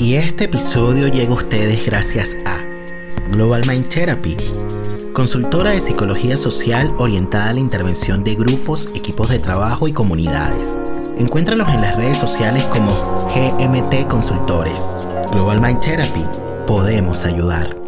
Y este episodio llega a ustedes gracias a Global Mind Therapy, consultora de psicología social orientada a la intervención de grupos, equipos de trabajo y comunidades. Encuéntralos en las redes sociales como GMT Consultores. Global Mind Therapy, podemos ayudar.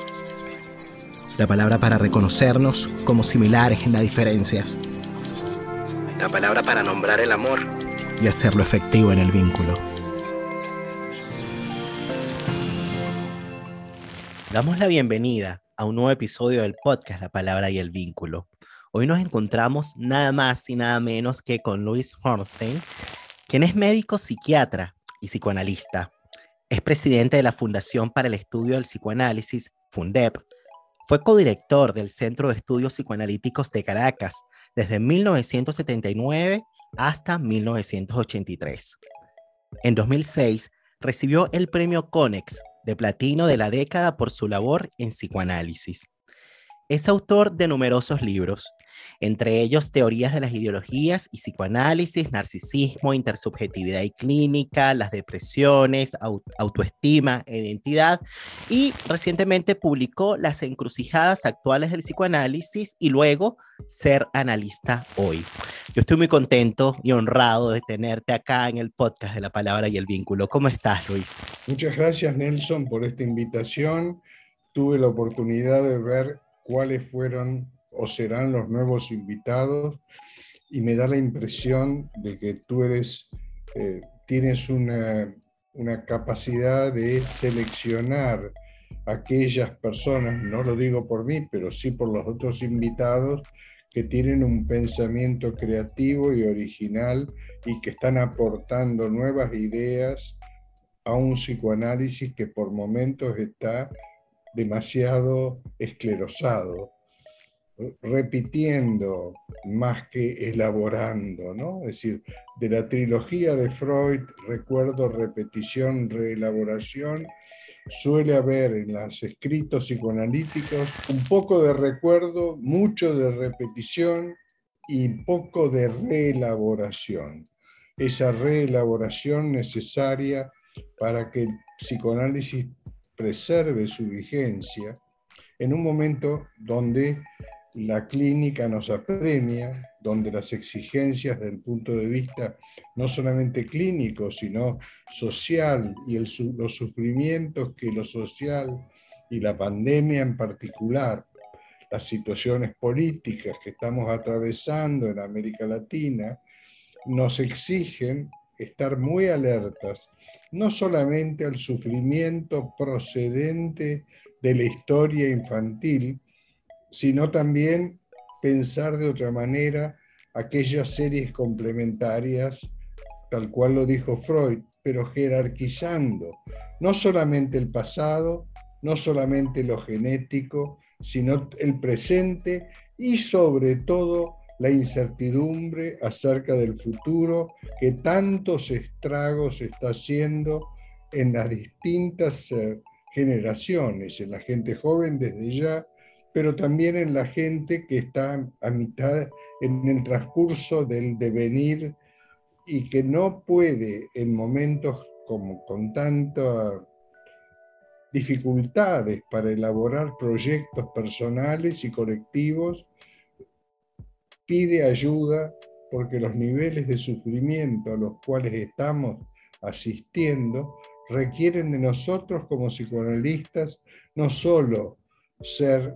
la palabra para reconocernos como similares en las diferencias, la palabra para nombrar el amor y hacerlo efectivo en el vínculo. Damos la bienvenida a un nuevo episodio del podcast La Palabra y el Vínculo. Hoy nos encontramos nada más y nada menos que con Luis Hornstein, quien es médico psiquiatra y psicoanalista. Es presidente de la Fundación para el Estudio del Psicoanálisis, FUNDEP, fue codirector del Centro de Estudios Psicoanalíticos de Caracas desde 1979 hasta 1983. En 2006 recibió el premio CONEX de platino de la década por su labor en psicoanálisis. Es autor de numerosos libros, entre ellos teorías de las ideologías y psicoanálisis, narcisismo, intersubjetividad y clínica, las depresiones, autoestima e identidad, y recientemente publicó Las encrucijadas actuales del psicoanálisis y luego Ser analista hoy. Yo estoy muy contento y honrado de tenerte acá en el podcast de la palabra y el vínculo. ¿Cómo estás, Luis? Muchas gracias, Nelson, por esta invitación. Tuve la oportunidad de ver cuáles fueron o serán los nuevos invitados. Y me da la impresión de que tú eres, eh, tienes una, una capacidad de seleccionar aquellas personas, no lo digo por mí, pero sí por los otros invitados, que tienen un pensamiento creativo y original y que están aportando nuevas ideas a un psicoanálisis que por momentos está demasiado esclerosado repitiendo más que elaborando, ¿no? Es decir, de la trilogía de Freud, recuerdo, repetición, reelaboración, suele haber en los escritos psicoanalíticos un poco de recuerdo, mucho de repetición y poco de reelaboración. Esa reelaboración necesaria para que el psicoanálisis preserve su vigencia en un momento donde la clínica nos apremia, donde las exigencias del punto de vista no solamente clínico, sino social y los sufrimientos que lo social y la pandemia en particular, las situaciones políticas que estamos atravesando en América Latina, nos exigen estar muy alertas, no solamente al sufrimiento procedente de la historia infantil, sino también pensar de otra manera aquellas series complementarias, tal cual lo dijo Freud, pero jerarquizando no solamente el pasado, no solamente lo genético, sino el presente y sobre todo la incertidumbre acerca del futuro que tantos estragos está haciendo en las distintas eh, generaciones, en la gente joven desde ya pero también en la gente que está a mitad en el transcurso del devenir y que no puede en momentos como con tantas dificultades para elaborar proyectos personales y colectivos, pide ayuda porque los niveles de sufrimiento a los cuales estamos asistiendo requieren de nosotros como psicoanalistas no solo ser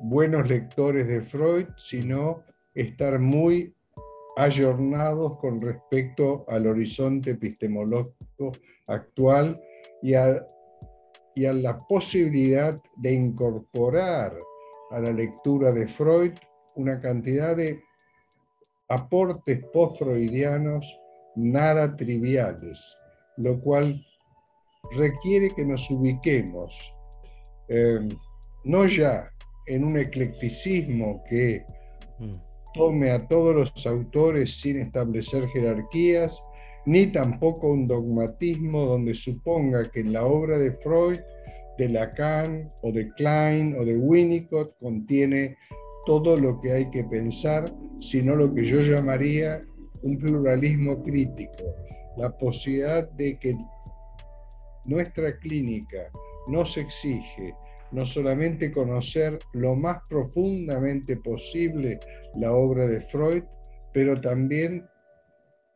buenos lectores de Freud, sino estar muy ayornados con respecto al horizonte epistemológico actual y a, y a la posibilidad de incorporar a la lectura de Freud una cantidad de aportes post-freudianos nada triviales, lo cual requiere que nos ubiquemos eh, no ya en un eclecticismo que mm. tome a todos los autores sin establecer jerarquías, ni tampoco un dogmatismo donde suponga que en la obra de Freud, de Lacan o de Klein o de Winnicott contiene todo lo que hay que pensar, sino lo que yo llamaría un pluralismo crítico, la posibilidad de que nuestra clínica nos exige no solamente conocer lo más profundamente posible la obra de Freud, pero también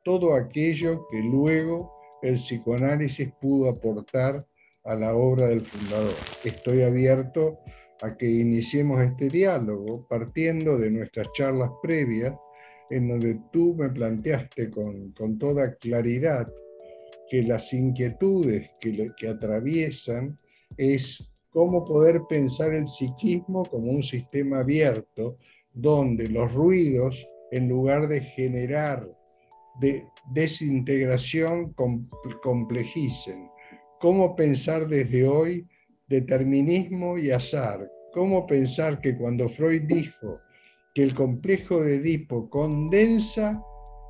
todo aquello que luego el psicoanálisis pudo aportar a la obra del fundador. Estoy abierto a que iniciemos este diálogo partiendo de nuestras charlas previas, en donde tú me planteaste con, toda claridad que las inquietudes que, que atraviesan es cómo poder pensar el psiquismo como un sistema abierto, donde los ruidos, en lugar de generar de desintegración, complejicen. Cómo pensar desde hoy determinismo y azar. Cómo pensar que cuando Freud dijo que el complejo de Edipo condensa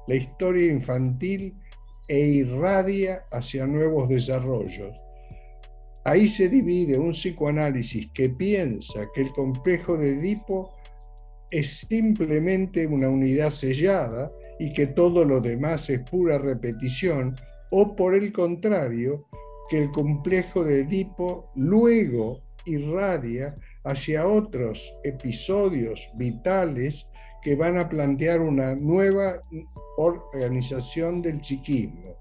la historia infantil e irradia hacia nuevos desarrollos. Ahí se divide un psicoanálisis que piensa que el complejo de Edipo es simplemente una unidad sellada y que todo lo demás es pura repetición, o por el contrario, que el complejo de Edipo luego irradia hacia otros episodios vitales que van a plantear una nueva organización del psiquismo.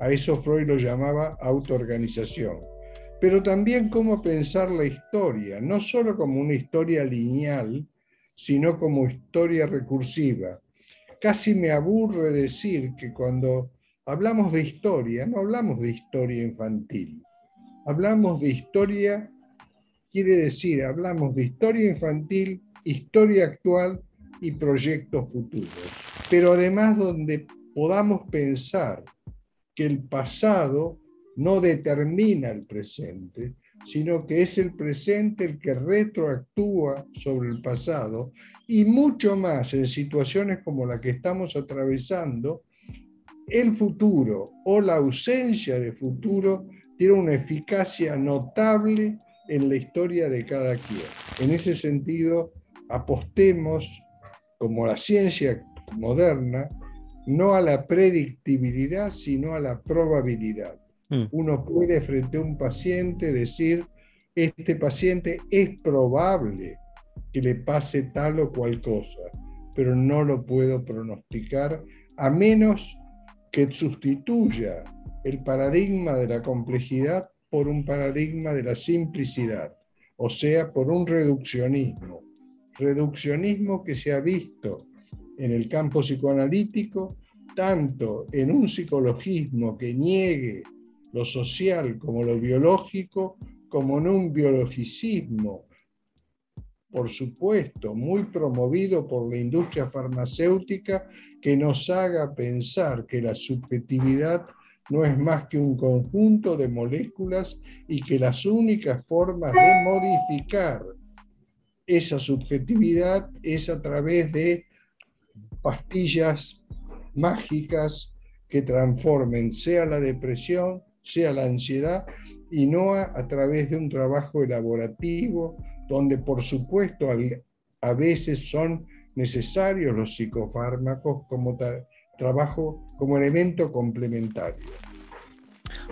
A eso Freud lo llamaba autoorganización. Pero también cómo pensar la historia, no solo como una historia lineal, sino como historia recursiva. Casi me aburre decir que cuando hablamos de historia, no hablamos de historia infantil. Hablamos de historia, quiere decir, hablamos de historia infantil, historia actual y proyectos futuros. Pero además donde podamos pensar que el pasado no determina el presente, sino que es el presente el que retroactúa sobre el pasado y mucho más en situaciones como la que estamos atravesando, el futuro o la ausencia de futuro tiene una eficacia notable en la historia de cada quien. En ese sentido, apostemos, como la ciencia moderna, no a la predictibilidad, sino a la probabilidad. Mm. Uno puede frente a un paciente decir, este paciente es probable que le pase tal o cual cosa, pero no lo puedo pronosticar a menos que sustituya el paradigma de la complejidad por un paradigma de la simplicidad, o sea, por un reduccionismo. Reduccionismo que se ha visto en el campo psicoanalítico, tanto en un psicologismo que niegue lo social como lo biológico, como en un biologicismo, por supuesto, muy promovido por la industria farmacéutica, que nos haga pensar que la subjetividad no es más que un conjunto de moléculas y que las únicas formas de modificar esa subjetividad es a través de pastillas mágicas que transformen sea la depresión, sea la ansiedad, y no a, través de un trabajo elaborativo, donde por supuesto a veces son necesarios los psicofármacos como trabajo, como elemento complementario.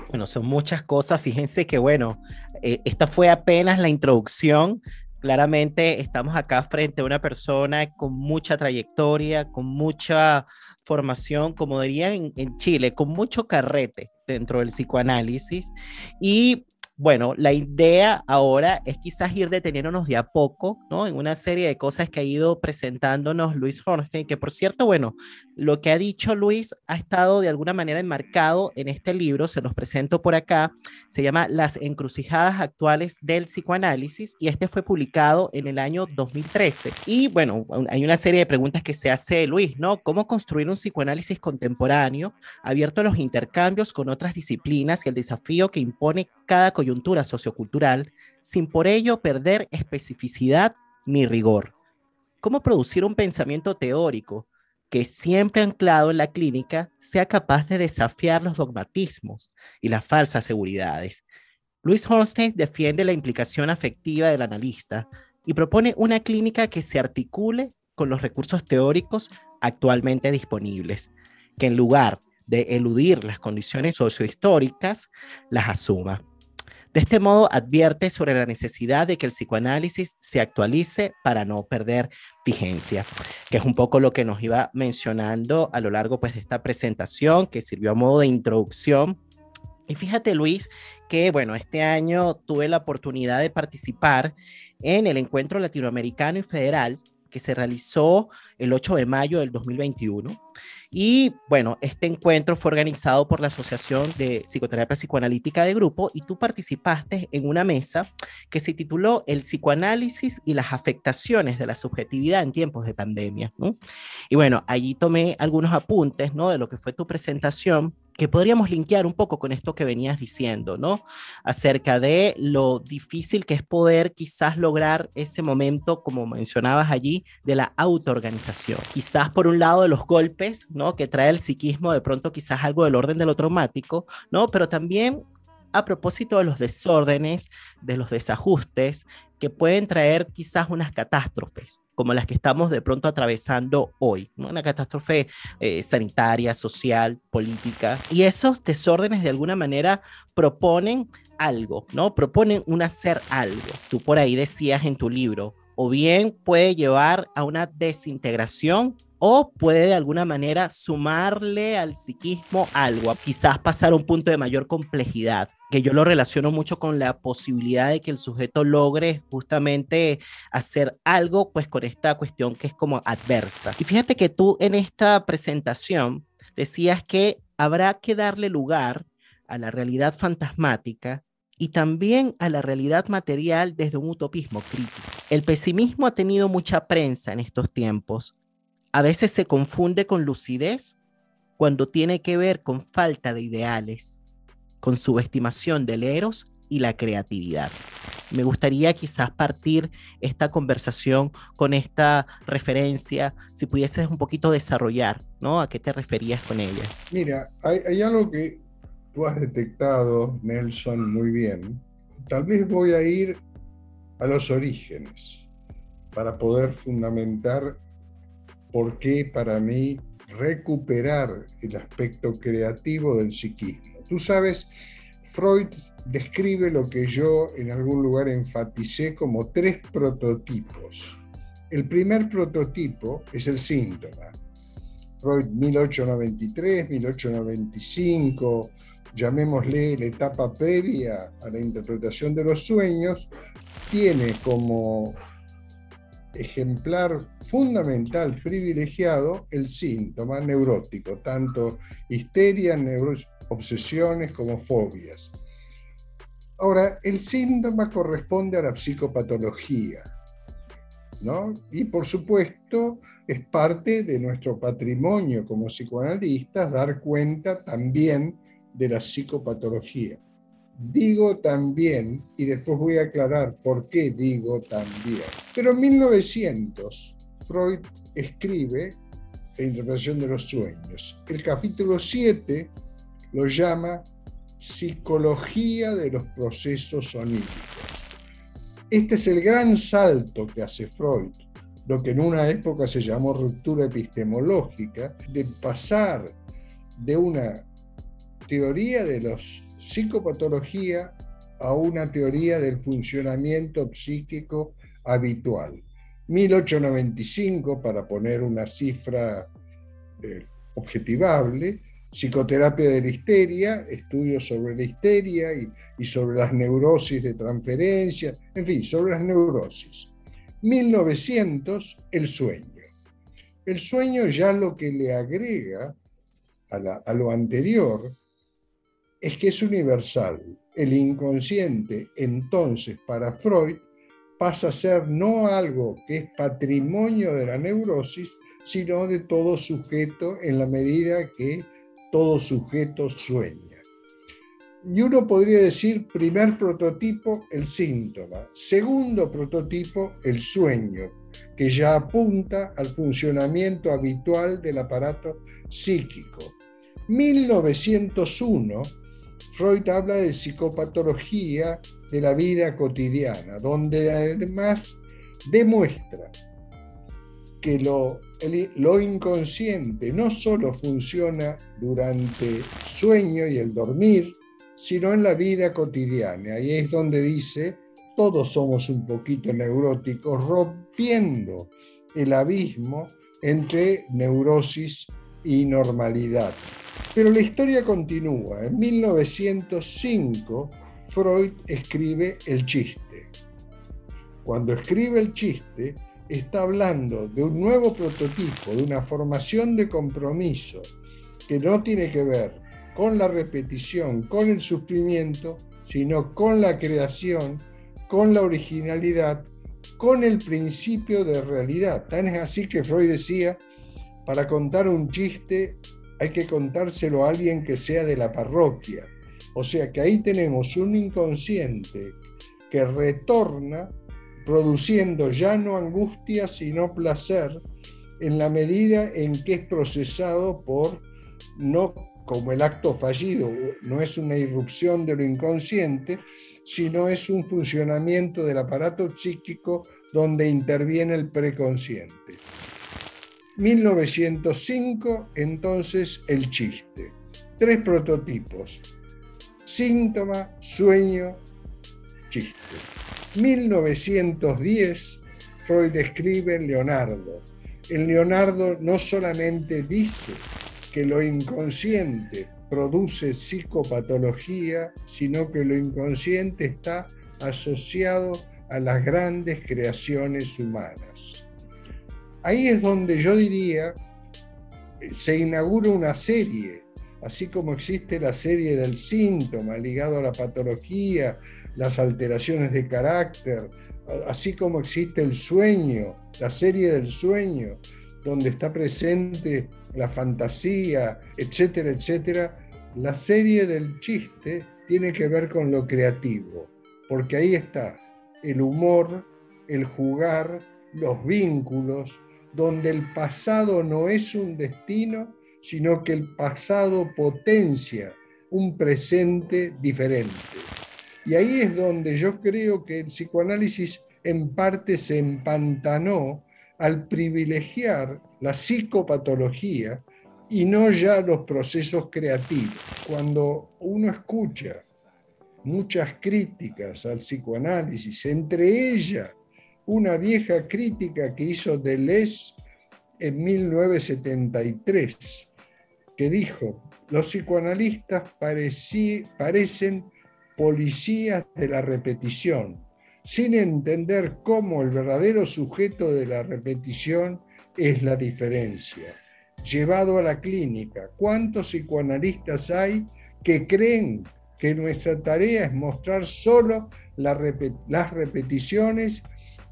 Bueno, son muchas cosas. Fíjense que, bueno, eh, esta fue apenas la introducción. Claramente estamos acá frente a una persona con mucha trayectoria, con mucha formación, como dirían en, Chile, con mucho carrete dentro del psicoanálisis. Y bueno, la idea ahora es quizás ir deteniéndonos de a poco, ¿no? En una serie de cosas que ha ido presentándonos Luis Hornstein, que por cierto, bueno, lo que ha dicho Luis ha estado de alguna manera enmarcado en este libro, se los presento por acá, se llama Las encrucijadas actuales del psicoanálisis y este fue publicado en el año 2013. Y bueno, hay una serie de preguntas que se hace Luis, ¿no? ¿Cómo construir un psicoanálisis contemporáneo abierto a los intercambios con otras disciplinas y el desafío que impone cada coyuntura sociocultural sin por ello perder especificidad ni rigor. ¿Cómo producir un pensamiento teórico que siempre anclado en la clínica sea capaz de desafiar los dogmatismos y las falsas seguridades? Luis Hornstein defiende la implicación afectiva del analista y propone una clínica que se articule con los recursos teóricos actualmente disponibles, que en lugar de eludir las condiciones sociohistóricas, las asuma. De este modo, advierte sobre la necesidad de que el psicoanálisis se actualice para no perder vigencia, que es un poco lo que nos iba mencionando a lo largo pues, de esta presentación, que sirvió a modo de introducción. Y fíjate, Luis, que bueno, este año tuve la oportunidad de participar en el encuentro latinoamericano y federal que se realizó el 8 de mayo del 2021. Y bueno, este encuentro fue organizado por la Asociación de Psicoterapia Psicoanalítica de Grupo y tú participaste en una mesa que se tituló El psicoanálisis y las afectaciones de la subjetividad en tiempos de pandemia. Y bueno, allí tomé algunos apuntes ¿no? de lo que fue tu presentación que podríamos linkear un poco con esto que venías diciendo, ¿no? Acerca de lo difícil que es poder quizás lograr ese momento, como mencionabas allí, de la autoorganización. Quizás por un lado de los golpes, ¿no? Que trae el psiquismo, de pronto quizás algo del orden de lo traumático, ¿no? Pero también a propósito de los desórdenes, de los desajustes que pueden traer quizás unas catástrofes, como las que estamos de pronto atravesando hoy, ¿no? una catástrofe eh, sanitaria, social, política. Y esos desórdenes de alguna manera proponen algo, ¿no? Proponen un hacer algo. Tú por ahí decías en tu libro, o bien puede llevar a una desintegración o puede de alguna manera sumarle al psiquismo algo, quizás pasar a un punto de mayor complejidad que yo lo relaciono mucho con la posibilidad de que el sujeto logre justamente hacer algo pues con esta cuestión que es como adversa. Y fíjate que tú en esta presentación decías que habrá que darle lugar a la realidad fantasmática y también a la realidad material desde un utopismo crítico. El pesimismo ha tenido mucha prensa en estos tiempos. A veces se confunde con lucidez cuando tiene que ver con falta de ideales con subestimación del eros y la creatividad. Me gustaría quizás partir esta conversación con esta referencia, si pudieses un poquito desarrollar, ¿no? ¿A qué te referías con ella? Mira, hay, hay algo que tú has detectado, Nelson, muy bien. Tal vez voy a ir a los orígenes para poder fundamentar por qué para mí recuperar el aspecto creativo del psiquismo. Tú sabes, Freud describe lo que yo en algún lugar enfaticé como tres prototipos. El primer prototipo es el síntoma. Freud 1893, 1895, llamémosle la etapa previa a la interpretación de los sueños, tiene como ejemplar fundamental privilegiado el síntoma neurótico, tanto histeria, obsesiones como fobias. Ahora, el síntoma corresponde a la psicopatología, ¿no? Y por supuesto es parte de nuestro patrimonio como psicoanalistas dar cuenta también de la psicopatología. Digo también, y después voy a aclarar por qué digo también. Pero en 1900, Freud escribe La interpretación de los sueños. El capítulo 7 lo llama Psicología de los procesos oníricos. Este es el gran salto que hace Freud, lo que en una época se llamó ruptura epistemológica, de pasar de una teoría de los psicopatología a una teoría del funcionamiento psíquico habitual. 1895, para poner una cifra eh, objetivable, psicoterapia de la histeria, estudios sobre la histeria y, y sobre las neurosis de transferencia, en fin, sobre las neurosis. 1900, el sueño. El sueño ya lo que le agrega a, lo anterior es que es universal. El inconsciente, entonces, para Freud, pasa a ser no algo que es patrimonio de la neurosis, sino de todo sujeto en la medida que todo sujeto sueña. Y uno podría decir, primer prototipo, el síntoma. Segundo prototipo, el sueño, que ya apunta al funcionamiento habitual del aparato psíquico. 1901, Freud habla de psicopatología de la vida cotidiana, donde además demuestra que lo, lo inconsciente no solo funciona durante el sueño y el dormir, sino en la vida cotidiana. Ahí es donde dice, todos somos un poquito neuróticos, rompiendo el abismo entre neurosis y normalidad. Pero la historia continúa. En 1905, Freud escribe El chiste. Cuando escribe el chiste, está hablando de un nuevo prototipo, de una formación de compromiso que no tiene que ver con la repetición, con el sufrimiento, sino con la creación, con la originalidad, con el principio de realidad. Tan es así que Freud decía, para contar un chiste hay que contárselo a alguien que sea de la parroquia. O sea que ahí tenemos un inconsciente que retorna produciendo ya no angustia, sino placer, en la medida en que es procesado por no como el acto fallido no es una irrupción de lo inconsciente, sino es un funcionamiento del aparato psíquico donde interviene el preconsciente. 1905, entonces, el chiste. Tres prototipos. Síntoma, sueño, chiste. 1910, Freud escribe Leonardo. El Leonardo no solamente dice que lo inconsciente produce psicopatología, sino que lo inconsciente está asociado a las grandes creaciones humanas. Ahí es donde yo diría, se inaugura una serie, así como existe la serie del síntoma ligado a la patología, las alteraciones de carácter, así como existe el sueño, la serie del sueño, donde está presente la fantasía, etcétera, etcétera, la serie del chiste tiene que ver con lo creativo, porque ahí está el humor, el jugar, los vínculos, donde el pasado no es un destino, sino que el pasado potencia un presente diferente. Y ahí es donde yo creo que el psicoanálisis en parte se empantanó al privilegiar la psicopatología y no ya los procesos creativos. Cuando uno escucha muchas críticas al psicoanálisis, entre ellas una vieja crítica que hizo Deleuze en 1973, que dijo, los psicoanalistas parecen policías de la repetición, sin entender cómo el verdadero sujeto de la repetición es la diferencia. Llevado a la clínica, ¿cuántos psicoanalistas hay que creen que nuestra tarea es mostrar solo las repeticiones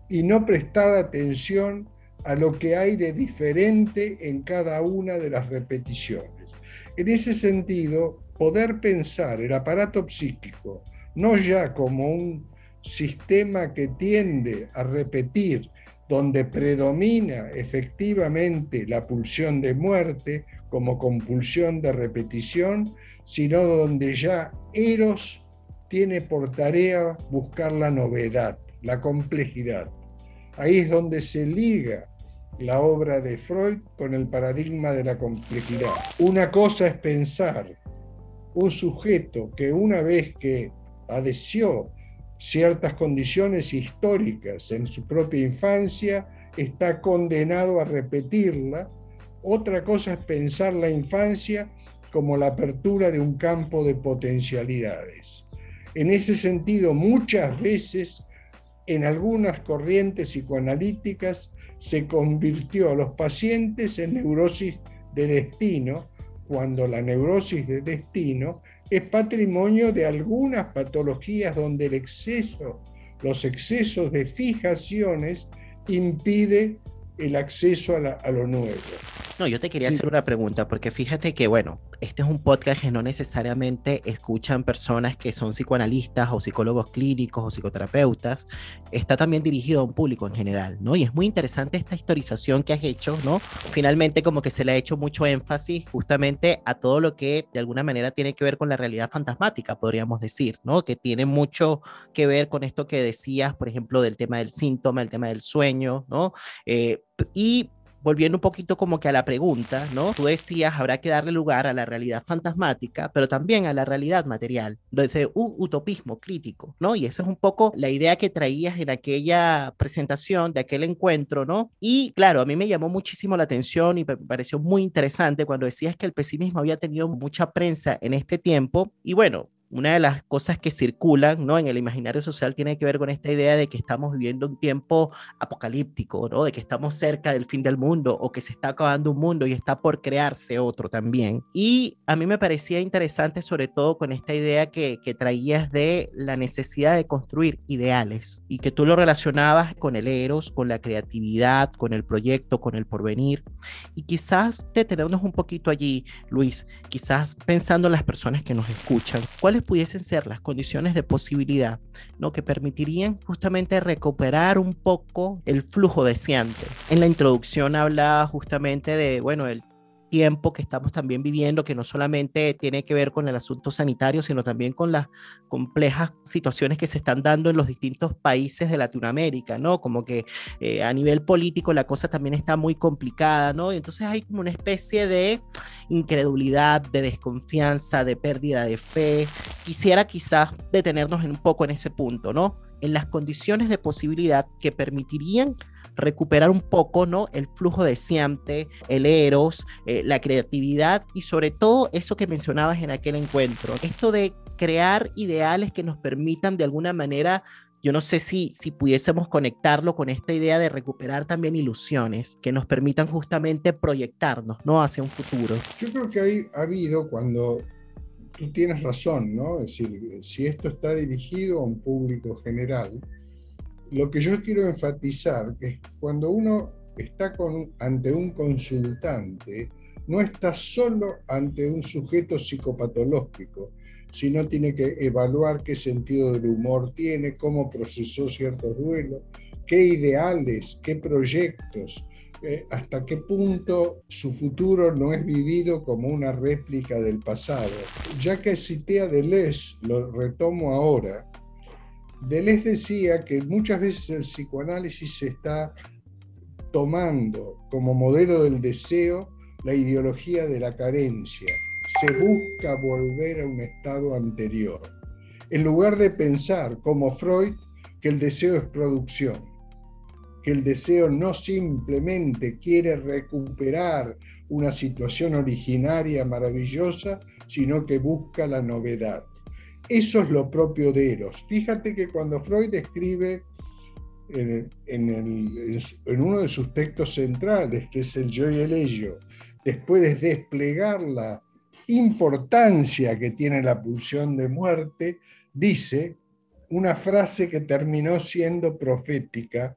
y no prestar atención a lo que hay de diferente en cada una de las repeticiones? En ese sentido, poder pensar el aparato psíquico no ya como un sistema que tiende a repetir, donde predomina efectivamente la pulsión de muerte como compulsión de repetición, sino donde ya Eros tiene por tarea buscar la novedad, la complejidad. Ahí es donde se liga la obra de Freud con el paradigma de la complejidad. Una cosa es pensar un sujeto que una vez que padeció ciertas condiciones históricas en su propia infancia, está condenado a repetirla. Otra cosa es pensar la infancia como la apertura de un campo de potencialidades. En ese sentido, muchas veces en algunas corrientes psicoanalíticas se convirtió a los pacientes en neurosis de destino, cuando la neurosis de destino es patrimonio de algunas patologías donde el exceso, los excesos de fijaciones impide el acceso a, lo nuevo. No, yo te quería hacer una pregunta, porque fíjate que, bueno, este es un podcast que no necesariamente escuchan personas que son psicoanalistas o psicólogos clínicos o psicoterapeutas, está también dirigido a un público en general, ¿no? Y es muy interesante esta historización que has hecho, ¿no? Finalmente como que se le ha hecho mucho énfasis justamente a todo lo que de alguna manera tiene que ver con la realidad fantasmática, podríamos decir, ¿no? Que tiene mucho que ver con esto que decías, por ejemplo, del tema del síntoma, el tema del sueño, ¿no? Eh, y volviendo un poquito como que a la pregunta, ¿no? Tú decías, habrá que darle lugar a la realidad fantasmática, pero también a la realidad material, desde un utopismo crítico, ¿no? Y eso es un poco la idea que traías en aquella presentación de aquel encuentro, ¿no? Y claro, a mí me llamó muchísimo la atención y me pareció muy interesante cuando decías que el pesimismo había tenido mucha prensa en este tiempo. Y bueno, una de las cosas que circulan ¿no? en el imaginario social tiene que ver con esta idea de que estamos viviendo un tiempo apocalíptico, ¿no? de que estamos cerca del fin del mundo o que se está acabando un mundo y está por crearse otro también. Y a mí me parecía interesante sobre todo con esta idea que, que traías de la necesidad de construir ideales y que tú lo relacionabas con el eros, con la creatividad, con el proyecto, con el porvenir. Y quizás detenernos un poquito allí, Luis, quizás pensando en las personas que nos escuchan, ¿cuál pudiesen ser las condiciones de posibilidad ¿no? que permitirían justamente recuperar un poco el flujo deseante. En la introducción habla justamente de, bueno, el tiempo que estamos también viviendo, que no solamente tiene que ver con el asunto sanitario, sino también con las complejas situaciones que se están dando en los distintos países de Latinoamérica, ¿no? Como que eh, a nivel político la cosa también está muy complicada, ¿no? entonces hay como una especie de incredulidad, de desconfianza, de pérdida de fe. Quisiera quizás detenernos en un poco en ese punto, ¿no? En las condiciones de posibilidad que permitirían recuperar un poco, ¿no? El flujo deseante, el eros, eh, la creatividad y sobre todo eso que mencionabas en aquel encuentro, esto de crear ideales que nos permitan de alguna manera yo no sé si, si pudiésemos conectarlo con esta idea de recuperar también ilusiones que nos permitan justamente proyectarnos ¿no? hacia un futuro. Yo creo que ha habido cuando tú tienes razón, ¿no? Es decir, si esto está dirigido a un público general, lo que yo quiero enfatizar es cuando uno está con, ante un consultante, no está solo ante un sujeto psicopatológico, sino tiene que evaluar qué sentido del humor tiene, cómo procesó ciertos duelos, qué ideales, qué proyectos, eh, hasta qué punto su futuro no es vivido como una réplica del pasado. Ya que cité a Deleuze, lo retomo ahora, Deleuze decía que muchas veces el psicoanálisis se está tomando como modelo del deseo la ideología de la carencia. Se busca volver a un estado anterior. En lugar de pensar, como Freud, que el deseo es producción, que el deseo no simplemente quiere recuperar una situación originaria maravillosa, sino que busca la novedad. Eso es lo propio de Eros. Fíjate que cuando Freud escribe en, uno de sus textos centrales, que es el yo y el ello, después de desplegar la importancia que tiene la pulsión de muerte, dice una frase que terminó siendo profética,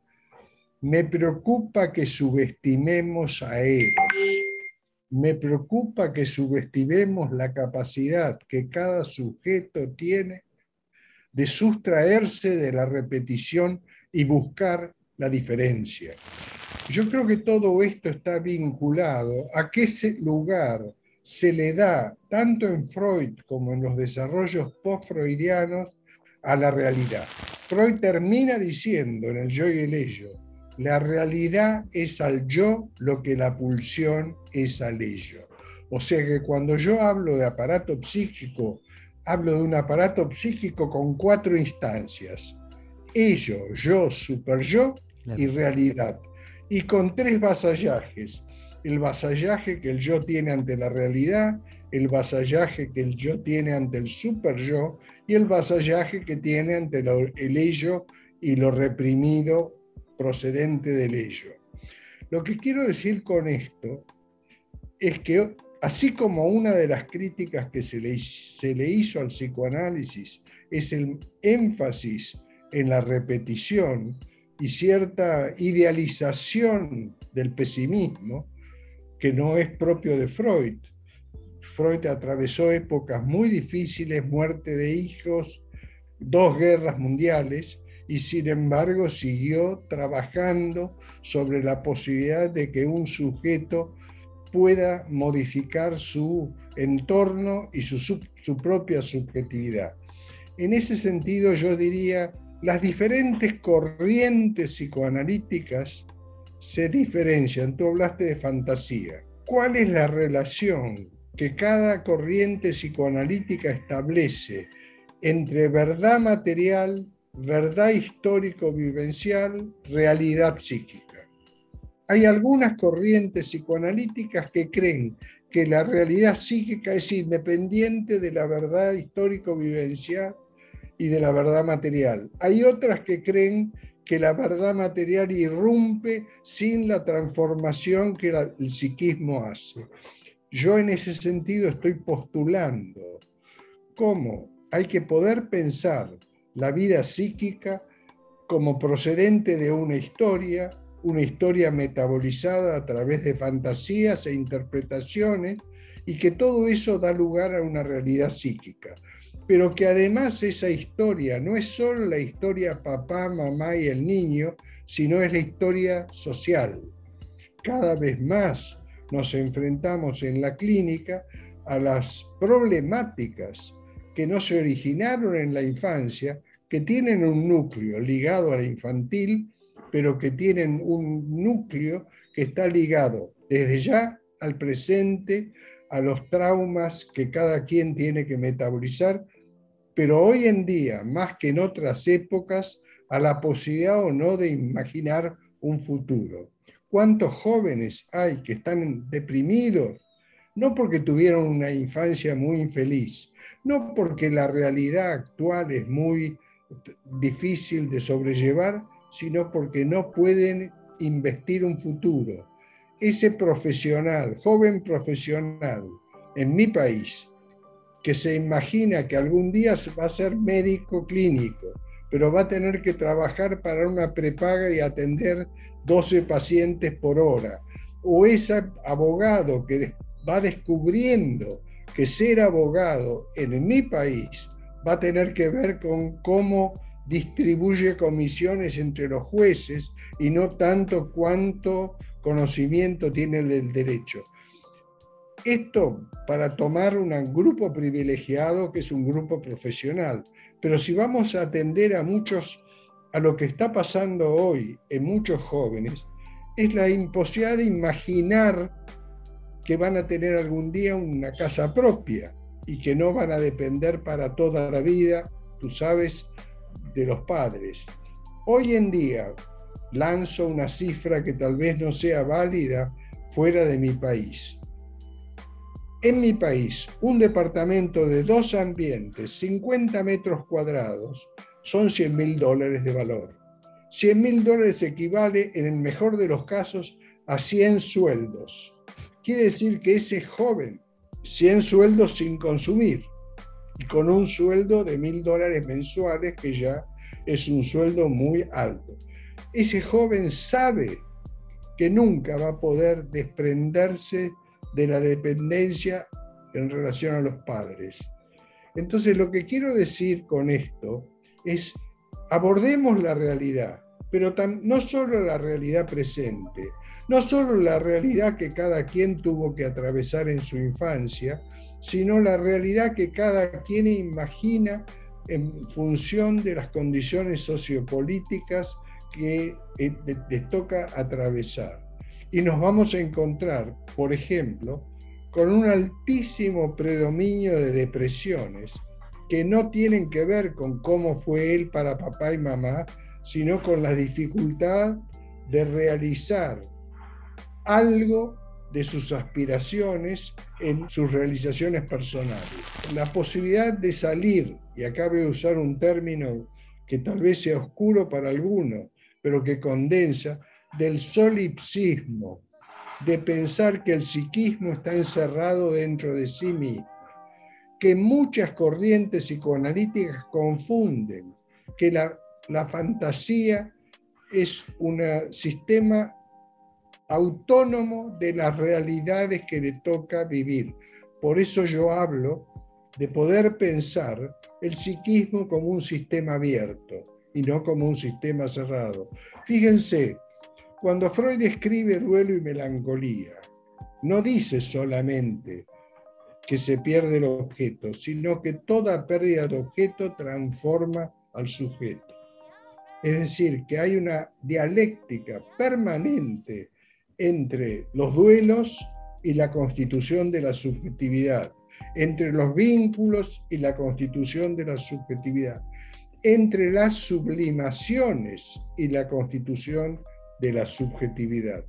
me preocupa que subestimemos a Eros me preocupa que subestimemos la capacidad que cada sujeto tiene de sustraerse de la repetición y buscar la diferencia. Yo creo que todo esto está vinculado a qué lugar se le da, tanto en Freud como en los desarrollos post-freudianos, a la realidad. Freud termina diciendo en el yo y el ello, la realidad es al yo lo que la pulsión es al ello. O sea que cuando yo hablo de aparato psíquico, hablo de un aparato psíquico con cuatro instancias. Ello, yo, super yo y realidad. Y con tres vasallajes. el vasallaje que el yo tiene ante la realidad, el vasallaje que el yo tiene ante el super yo y el vasallaje que tiene ante el ello y lo reprimido procedente del ello. Lo que quiero decir con esto es que así como una de las críticas que se le, se le hizo al psicoanálisis es el énfasis en la repetición y cierta idealización del pesimismo, que no es propio de Freud. Freud atravesó épocas muy difíciles, muerte de hijos, dos guerras mundiales, y sin embargo siguió trabajando sobre la posibilidad de que un sujeto pueda modificar su entorno y su, su, propia subjetividad. En ese sentido yo diría, las diferentes corrientes psicoanalíticas se diferencian. Tú hablaste de fantasía. ¿Cuál es la relación que cada corriente psicoanalítica establece entre verdad material, verdad histórico-vivencial, realidad psíquica? Hay algunas corrientes psicoanalíticas que creen que la realidad psíquica es independiente de la verdad histórico-vivencial y de la verdad material. Hay otras que creen que la verdad material irrumpe sin la transformación que el psiquismo hace. Yo en ese sentido estoy postulando cómo hay que poder pensar la vida psíquica como procedente de una historia, una historia metabolizada a través de fantasías e interpretaciones, y que todo eso da lugar a una realidad psíquica pero que además esa historia no es solo la historia papá, mamá y el niño, sino es la historia social. Cada vez más nos enfrentamos en la clínica a las problemáticas que no se originaron en la infancia, que tienen un núcleo ligado a la infantil, pero que tienen un núcleo que está ligado desde ya al presente, a los traumas que cada quien tiene que metabolizar pero hoy en día, más que en otras épocas, a la posibilidad o no de imaginar un futuro. ¿Cuántos jóvenes hay que están deprimidos? No porque tuvieron una infancia muy infeliz, no porque la realidad actual es muy difícil de sobrellevar, sino porque no pueden investir un futuro. Ese profesional, joven profesional, en mi país, que se imagina que algún día va a ser médico clínico, pero va a tener que trabajar para una prepaga y atender 12 pacientes por hora. O ese abogado que va descubriendo que ser abogado en mi país va a tener que ver con cómo distribuye comisiones entre los jueces y no tanto cuánto conocimiento tiene del derecho. Esto para tomar un grupo privilegiado que es un grupo profesional. Pero si vamos a atender a muchos, a lo que está pasando hoy en muchos jóvenes, es la imposibilidad de imaginar que van a tener algún día una casa propia y que no van a depender para toda la vida, tú sabes, de los padres. Hoy en día lanzo una cifra que tal vez no sea válida fuera de mi país en mi país, un departamento de dos ambientes, 50 metros cuadrados, son 100 mil dólares de valor. 100 mil dólares equivale, en el mejor de los casos, a 100 sueldos. Quiere decir que ese joven, 100 sueldos sin consumir, y con un sueldo de mil dólares mensuales, que ya es un sueldo muy alto. Ese joven sabe que nunca va a poder desprenderse de la dependencia en relación a los padres. Entonces, lo que quiero decir con esto es, abordemos la realidad, pero no solo la realidad presente, no solo la realidad que cada quien tuvo que atravesar en su infancia, sino la realidad que cada quien imagina en función de las condiciones sociopolíticas que eh, les toca atravesar. Y nos vamos a encontrar, por ejemplo, con un altísimo predominio de depresiones que no tienen que ver con cómo fue él para papá y mamá, sino con la dificultad de realizar algo de sus aspiraciones en sus realizaciones personales. La posibilidad de salir, y acá voy a usar un término que tal vez sea oscuro para algunos, pero que condensa, del solipsismo, de pensar que el psiquismo está encerrado dentro de sí mismo, que muchas corrientes psicoanalíticas confunden que la, la fantasía es un sistema autónomo de las realidades que le toca vivir. Por eso yo hablo de poder pensar el psiquismo como un sistema abierto y no como un sistema cerrado. Fíjense, cuando Freud escribe duelo y melancolía, no dice solamente que se pierde el objeto, sino que toda pérdida de objeto transforma al sujeto. Es decir, que hay una dialéctica permanente entre los duelos y la constitución de la subjetividad, entre los vínculos y la constitución de la subjetividad, entre las sublimaciones y la constitución de la subjetividad.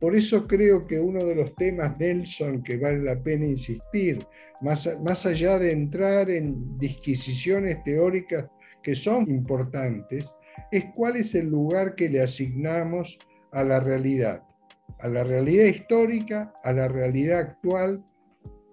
Por eso creo que uno de los temas, Nelson, que vale la pena insistir, más, más allá de entrar en disquisiciones teóricas que son importantes, es cuál es el lugar que le asignamos a la realidad, a la realidad histórica, a la realidad actual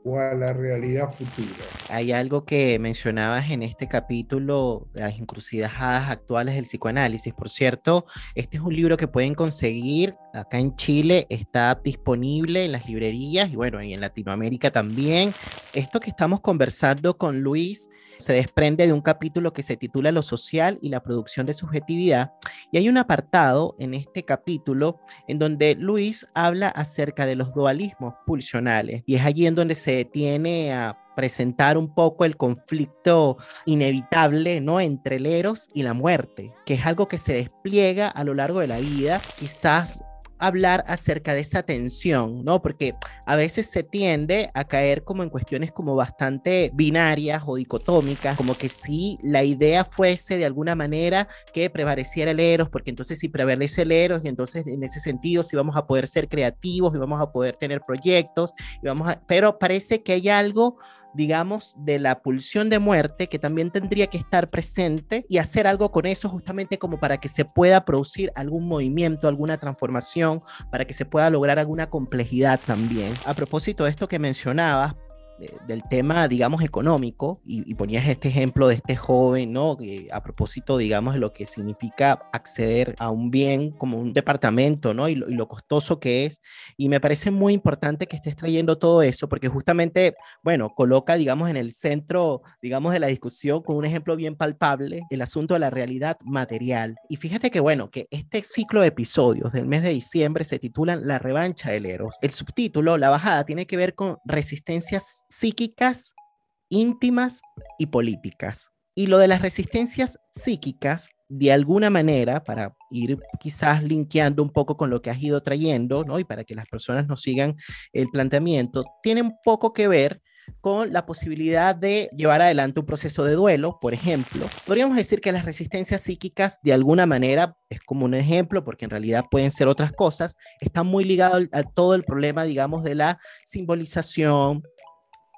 o a la realidad futura. Hay algo que mencionabas en este capítulo, las encrucijadas actuales del psicoanálisis. Por cierto, este es un libro que pueden conseguir acá en Chile, está disponible en las librerías y bueno, y en Latinoamérica también. Esto que estamos conversando con Luis se desprende de un capítulo que se titula Lo social y la producción de subjetividad. Y hay un apartado en este capítulo en donde Luis habla acerca de los dualismos pulsionales. Y es allí en donde se detiene a presentar un poco el conflicto inevitable, ¿no? Entre el eros y la muerte, que es algo que se despliega a lo largo de la vida, quizás hablar acerca de esa tensión, ¿no? Porque a veces se tiende a caer como en cuestiones como bastante binarias o dicotómicas, como que si la idea fuese de alguna manera que prevaleciera el eros, porque entonces si prevalece el eros y entonces en ese sentido sí vamos a poder ser creativos y vamos a poder tener proyectos, y vamos a... pero parece que hay algo digamos, de la pulsión de muerte que también tendría que estar presente y hacer algo con eso justamente como para que se pueda producir algún movimiento, alguna transformación, para que se pueda lograr alguna complejidad también. A propósito de esto que mencionabas, del tema, digamos, económico, y, ponías este ejemplo de este joven, ¿no? Que a propósito, digamos, de lo que significa acceder a un bien como un departamento, ¿no? Y lo, y lo, costoso que es. Y me parece muy importante que estés trayendo todo eso, porque justamente, bueno, coloca, digamos, en el centro, digamos, de la discusión con un ejemplo bien palpable, el asunto de la realidad material. Y fíjate que, bueno, que este ciclo de episodios del mes de diciembre se titulan La revancha del Eros. El subtítulo, la bajada, tiene que ver con resistencias psíquicas, íntimas y políticas. Y lo de las resistencias psíquicas, de alguna manera, para ir quizás linkeando un poco con lo que has ido trayendo, ¿no? Y para que las personas nos sigan el planteamiento, tiene un poco que ver con la posibilidad de llevar adelante un proceso de duelo, por ejemplo. Podríamos decir que las resistencias psíquicas, de alguna manera, es como un ejemplo, porque en realidad pueden ser otras cosas, están muy ligados a todo el problema, digamos, de la simbolización,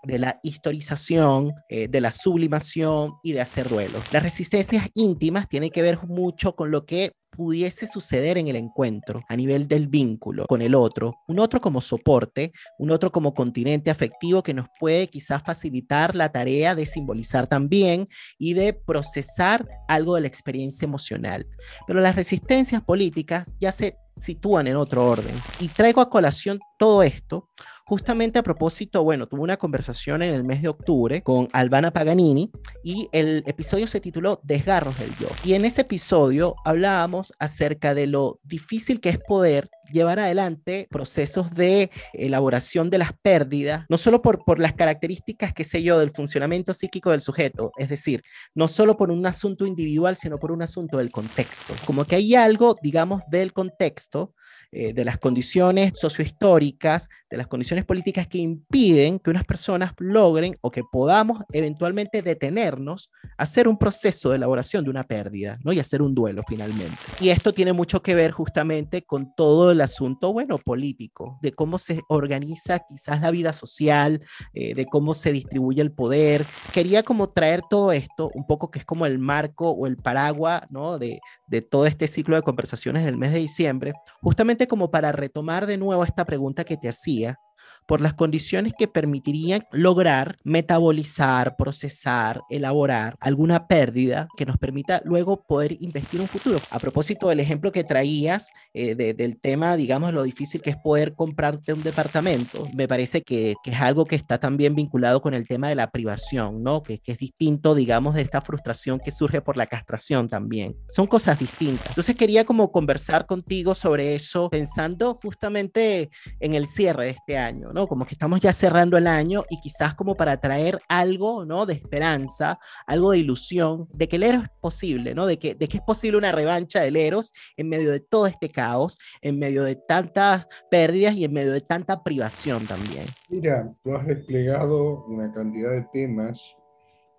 de la historización, eh, de la sublimación y de hacer duelo. Las resistencias íntimas tienen que ver mucho con lo que pudiese suceder en el encuentro a nivel del vínculo con el otro, un otro como soporte, un otro como continente afectivo que nos puede quizás facilitar la tarea de simbolizar también y de procesar algo de la experiencia emocional. Pero las resistencias políticas ya se sitúan en otro orden. Y traigo a colación todo esto Justamente a propósito, bueno, tuve una conversación en el mes de octubre con Albana Paganini y el episodio se tituló Desgarros del Yo. Y en ese episodio hablábamos acerca de lo difícil que es poder llevar adelante procesos de elaboración de las pérdidas, no solo por, por las características, qué sé yo, del funcionamiento psíquico del sujeto, es decir, no solo por un asunto individual, sino por un asunto del contexto. Como que hay algo, digamos, del contexto eh, de las condiciones sociohistóricas, de las condiciones políticas que impiden que unas personas logren o que podamos eventualmente detenernos a hacer un proceso de elaboración de una pérdida, ¿no? Y hacer un duelo finalmente. Y esto tiene mucho que ver justamente con todo el asunto, bueno, político, de cómo se organiza quizás la vida social, eh, de cómo se distribuye el poder. Quería como traer todo esto, un poco que es como el marco o el paraguas, ¿no? De, de todo este ciclo de conversaciones del mes de diciembre, justamente como para retomar de nuevo esta pregunta que te hacía por las condiciones que permitirían lograr metabolizar, procesar, elaborar alguna pérdida que nos permita luego poder investir un futuro. A propósito del ejemplo que traías eh, del tema, digamos, lo difícil que es poder comprarte un departamento, me parece que, es algo que está también vinculado con el tema de la privación, ¿no? Que, que es distinto, digamos, de esta frustración que surge por la castración también. Son cosas distintas. Entonces quería como conversar contigo sobre eso, pensando justamente en el cierre de este año, como que estamos ya cerrando el año y quizás como para traer algo, ¿no? De esperanza, algo de ilusión, de que el Eros es posible, ¿no? De que, de que es posible una revancha del Eros en medio de todo este caos, en medio de tantas pérdidas y en medio de tanta privación también. Mira, tú has desplegado una cantidad de temas.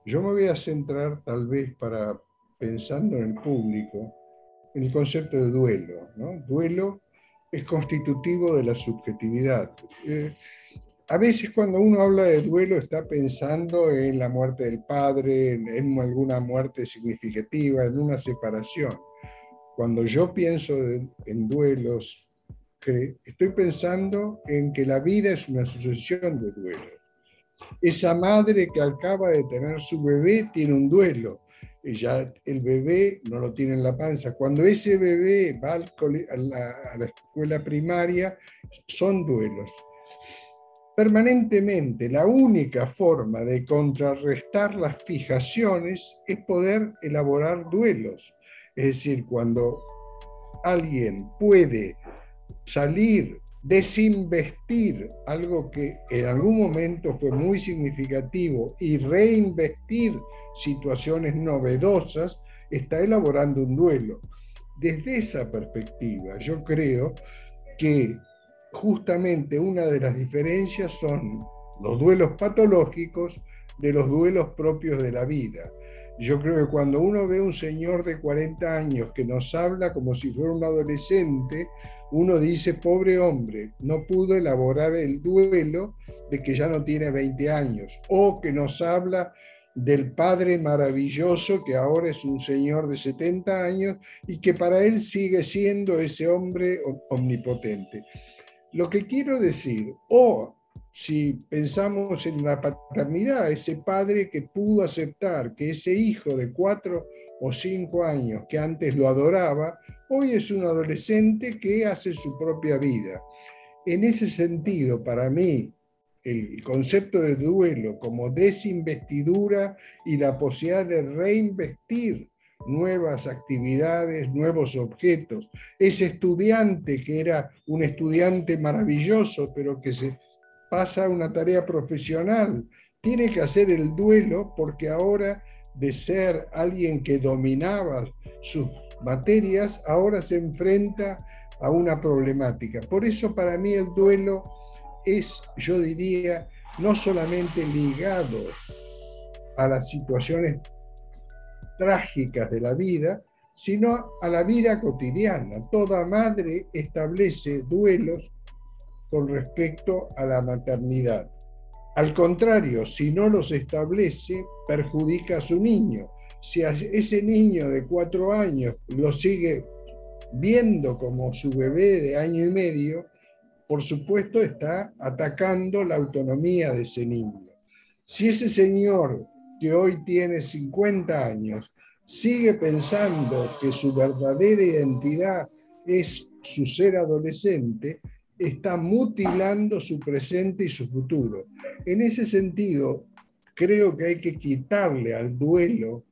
Yo me voy a centrar tal vez para, pensando en el público, en el concepto de duelo, ¿no? Duelo es constitutivo de la subjetividad. Eh, a veces cuando uno habla de duelo está pensando en la muerte del padre, en, alguna muerte significativa, en una separación. Cuando yo pienso en duelos, estoy pensando en que la vida es una sucesión de duelos. Esa madre que acaba de tener su bebé tiene un duelo ya el bebé no lo tiene en la panza. Cuando ese bebé va a la, escuela primaria, son duelos. Permanentemente, la única forma de contrarrestar las fijaciones es poder elaborar duelos. Es decir, cuando alguien puede salir desinvestir algo que en algún momento fue muy significativo y reinvestir situaciones novedosas, está elaborando un duelo. Desde esa perspectiva, yo creo que justamente una de las diferencias son los duelos patológicos de los duelos propios de la vida. Yo creo que cuando uno ve a un señor de 40 años que nos habla como si fuera un adolescente, uno dice, pobre hombre, no pudo elaborar el duelo de que ya no tiene 20 años, o que nos habla del Padre maravilloso que ahora es un señor de 70 años y que para él sigue siendo ese hombre omnipotente. Lo que quiero decir, o si pensamos en la paternidad, ese padre que pudo aceptar que ese hijo de cuatro o cinco años que antes lo adoraba, hoy es un adolescente que hace su propia vida. En ese sentido, para mí, el concepto de duelo como desinvestidura y la posibilidad de reinvestir nuevas actividades, nuevos objetos. Ese estudiante que era un estudiante maravilloso, pero que se pasa a una tarea profesional, tiene que hacer el duelo porque ahora de ser alguien que dominaba sus materias, ahora se enfrenta a una problemática. Por eso para mí el duelo es, yo diría, no solamente ligado a las situaciones trágicas de la vida, sino a la vida cotidiana. Toda madre establece duelos con respecto a la maternidad. Al contrario, si no los establece, perjudica a su niño. Si ese niño de cuatro años lo sigue viendo como su bebé de año y medio, por supuesto está atacando la autonomía de ese niño. Si ese señor que hoy tiene 50 años sigue pensando que su verdadera identidad es su ser adolescente, está mutilando su presente y su futuro. En ese sentido, creo que hay que quitarle al duelo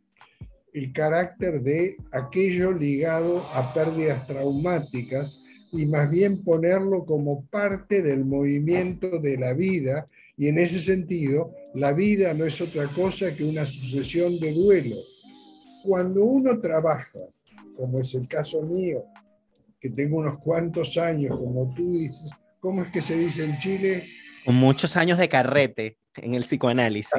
el carácter de aquello ligado a pérdidas traumáticas y más bien ponerlo como parte del movimiento de la vida y en ese sentido la vida no es otra cosa que una sucesión de duelos. Cuando uno trabaja, como es el caso mío, que tengo unos cuantos años, como tú dices, ¿cómo es que se dice en Chile? Con muchos años de carrete en el psicoanálisis.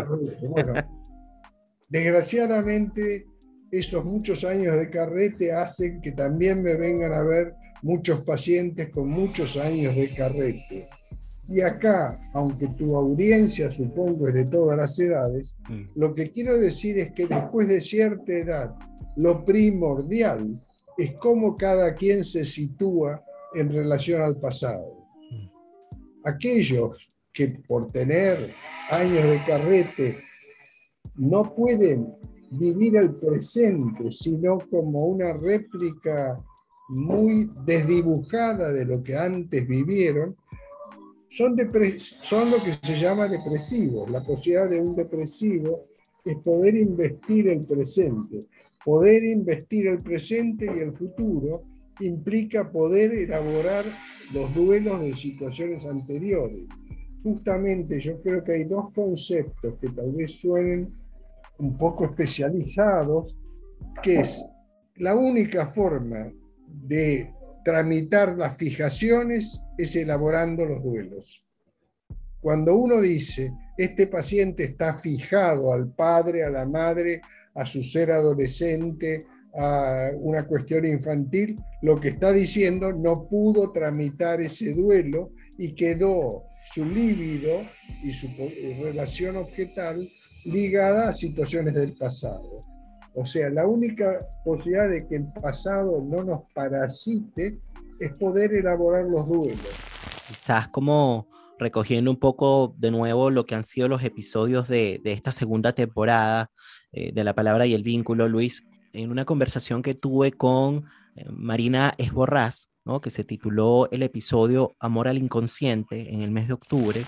Bueno, desgraciadamente, estos muchos años de carrete hacen que también me vengan a ver muchos pacientes con muchos años de carrete. Y acá, aunque tu audiencia supongo es de todas las edades, mm. lo que quiero decir es que después de cierta edad, lo primordial es cómo cada quien se sitúa en relación al pasado. Mm. Aquellos que por tener años de carrete no pueden vivir el presente, sino como una réplica muy desdibujada de lo que antes vivieron, son, son lo que se llama depresivos. La posibilidad de un depresivo es poder investir el presente. Poder investir el presente y el futuro implica poder elaborar los duelos de situaciones anteriores. Justamente yo creo que hay dos conceptos que tal vez suenen un poco especializados, que es la única forma de tramitar las fijaciones es elaborando los duelos. Cuando uno dice, este paciente está fijado al padre, a la madre, a su ser adolescente, a una cuestión infantil, lo que está diciendo no pudo tramitar ese duelo y quedó su líbido y su relación objetal ligada a situaciones del pasado. O sea, la única posibilidad de que el pasado no nos parasite es poder elaborar los duelos. Quizás como recogiendo un poco de nuevo lo que han sido los episodios de, esta segunda temporada eh, de La Palabra y el Vínculo, Luis, en una conversación que tuve con eh, Marina Esborraz, que se tituló el episodio Amor al Inconsciente en el mes de octubre,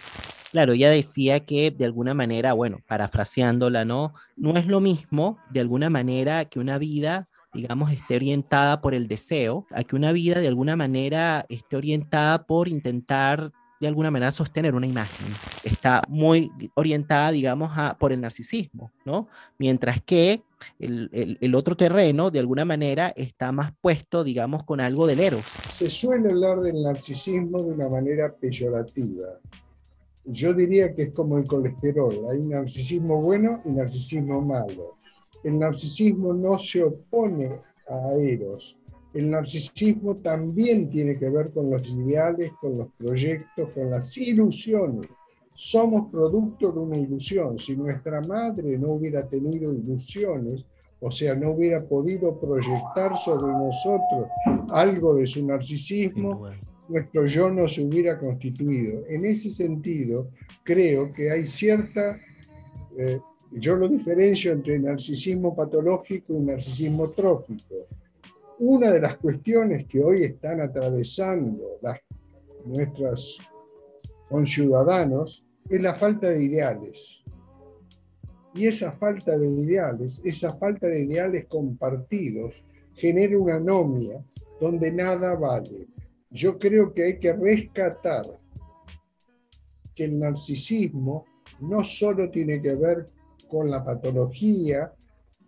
Claro, ella decía que de alguna manera, bueno, parafraseándola, ¿no? No es lo mismo de alguna manera que una vida, digamos, esté orientada por el deseo, a que una vida de alguna manera esté orientada por intentar de alguna manera sostener una imagen. Está muy orientada, digamos, a, por el narcisismo, ¿no? Mientras que el, el, otro terreno, de alguna manera, está más puesto, digamos, con algo del eros. Se suele hablar del narcisismo de una manera peyorativa yo diría que es como el colesterol, hay narcisismo bueno y narcisismo malo. El narcisismo no se opone a Eros, el narcisismo también tiene que ver con los ideales, con los proyectos, con las ilusiones. Somos producto de una ilusión. Si nuestra madre no hubiera tenido ilusiones, o sea, no hubiera podido proyectar sobre nosotros algo de su narcisismo, nuestro yo no se hubiera constituido. En ese sentido, creo que hay cierta, eh, yo lo diferencio entre narcisismo patológico y narcisismo trófico. Una de las cuestiones que hoy están atravesando las, nuestras conciudadanos es la falta de ideales. Y esa falta de ideales, esa falta de ideales compartidos, genera una anomia donde nada vale yo creo que hay que rescatar que el narcisismo no solo tiene que ver con la patología,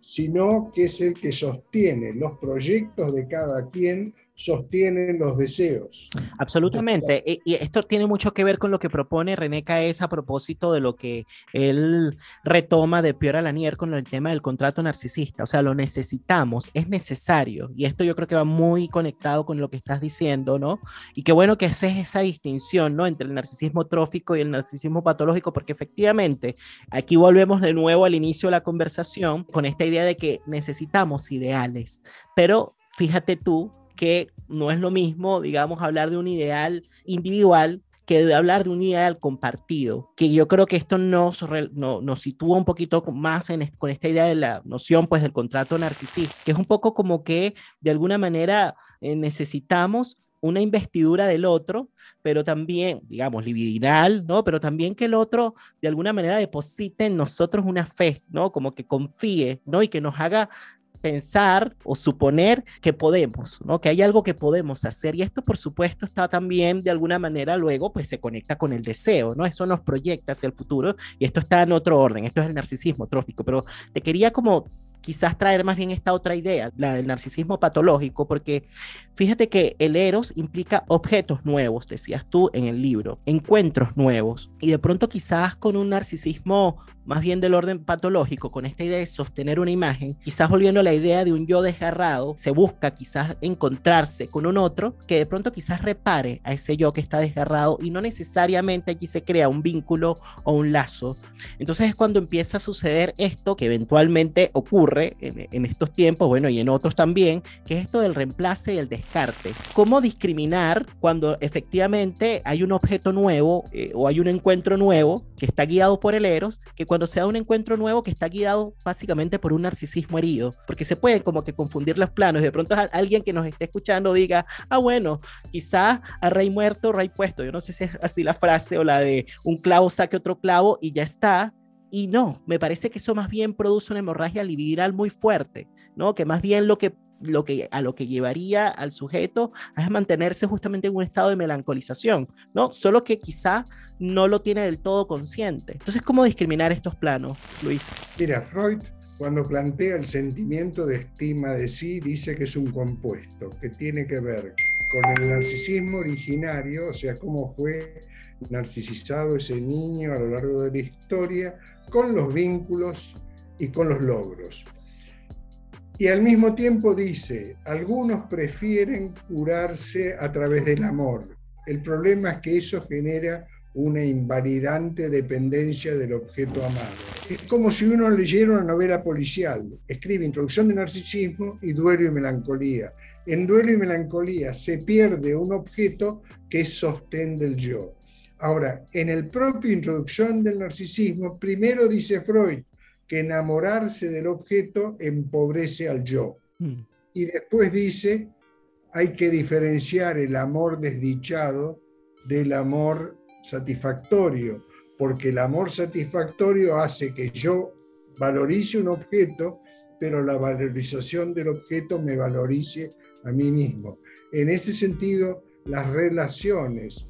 sino que es el que sostiene los proyectos de cada quien sostienen los deseos. Absolutamente. Y, esto tiene mucho que ver con lo que propone René Caes a propósito de lo que él retoma de Piora Lanier con el tema del contrato narcisista. O sea, lo necesitamos, es necesario. Y esto yo creo que va muy conectado con lo que estás diciendo, ¿no? Y qué bueno que haces esa distinción, ¿no? Entre el narcisismo trófico y el narcisismo patológico, porque efectivamente aquí volvemos de nuevo al inicio de la conversación con esta idea de que necesitamos ideales. Pero fíjate tú que no es lo mismo, digamos, hablar de un ideal individual que de hablar de un ideal compartido, que yo creo que esto nos, nos sitúa un poquito más en, con esta idea de la noción pues del contrato narcisista, que es un poco como que de alguna manera eh, necesitamos una investidura del otro, pero también, digamos, libidinal, ¿no? Pero también que el otro de alguna manera deposite en nosotros una fe, ¿no? Como que confíe, ¿no? Y que nos haga pensar o suponer que podemos, ¿no? Que hay algo que podemos hacer. Y esto, por supuesto, está también de alguna manera luego, pues se conecta con el deseo, ¿no? Eso nos proyecta hacia el futuro y esto está en otro orden. Esto es el narcisismo trófico. Pero te quería como quizás traer más bien esta otra idea, la del narcisismo patológico, porque fíjate que el eros implica objetos nuevos, decías tú en el libro, encuentros nuevos, y de pronto quizás con un narcisismo más bien del orden patológico, con esta idea de sostener una imagen, quizás volviendo a la idea de un yo desgarrado, se busca quizás encontrarse con un otro que de pronto quizás repare a ese yo que está desgarrado y no necesariamente aquí se crea un vínculo o un lazo. Entonces es cuando empieza a suceder esto que eventualmente ocurre en, estos tiempos, bueno, y en otros también, que es esto del reemplace y el descarte. ¿Cómo discriminar cuando efectivamente hay un objeto nuevo eh, o hay un encuentro nuevo que está guiado por el Eros, que cuando se da un encuentro nuevo que está guiado básicamente por un narcisismo herido, porque se pueden como que confundir los planos de pronto alguien que nos esté escuchando diga, ah, bueno, quizás a rey muerto, rey puesto, yo no sé si es así la frase o la de un clavo saque otro clavo y ya está, y no, me parece que eso más bien produce una hemorragia libidiral muy fuerte, ¿no? Que más bien lo que lo que, a lo que llevaría al sujeto es mantenerse justamente en un estado de melancolización, ¿no? Solo que quizá no lo tiene del todo consciente. Entonces, ¿cómo discriminar estos planos, Luis? Mira, Freud cuando plantea el sentimiento de estima de sí, dice que es un compuesto, que tiene que ver con el narcisismo originario, o sea, cómo fue narcisizado ese niño a lo largo de la historia, con los vínculos y con los logros. Y al mismo tiempo dice, algunos prefieren curarse a través del amor. El problema es que eso genera una invalidante dependencia del objeto amado. Es como si uno leyera una novela policial. Escribe Introducción de Narcisismo y Duelo y Melancolía. En Duelo y Melancolía se pierde un objeto que es sostén del yo. Ahora, en el propio Introducción del Narcisismo, primero dice Freud, que enamorarse del objeto empobrece al yo. Mm. Y después dice, hay que diferenciar el amor desdichado del amor satisfactorio, porque el amor satisfactorio hace que yo valorice un objeto, pero la valorización del objeto me valorice a mí mismo. En ese sentido, las relaciones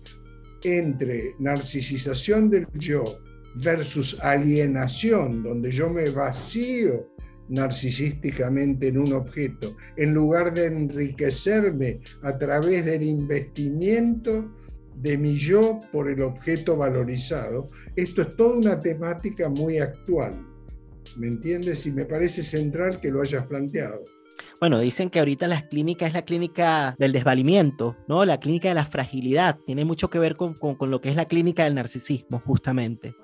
entre narcisización del yo versus alienación, donde yo me vacío narcisísticamente en un objeto, en lugar de enriquecerme a través del investimiento de mi yo por el objeto valorizado. Esto es toda una temática muy actual, ¿me entiendes? Y me parece central que lo hayas planteado. Bueno, dicen que ahorita la clínica es la clínica del desvalimiento, ¿no? La clínica de la fragilidad. Tiene mucho que ver con, con, lo que es la clínica del narcisismo, justamente.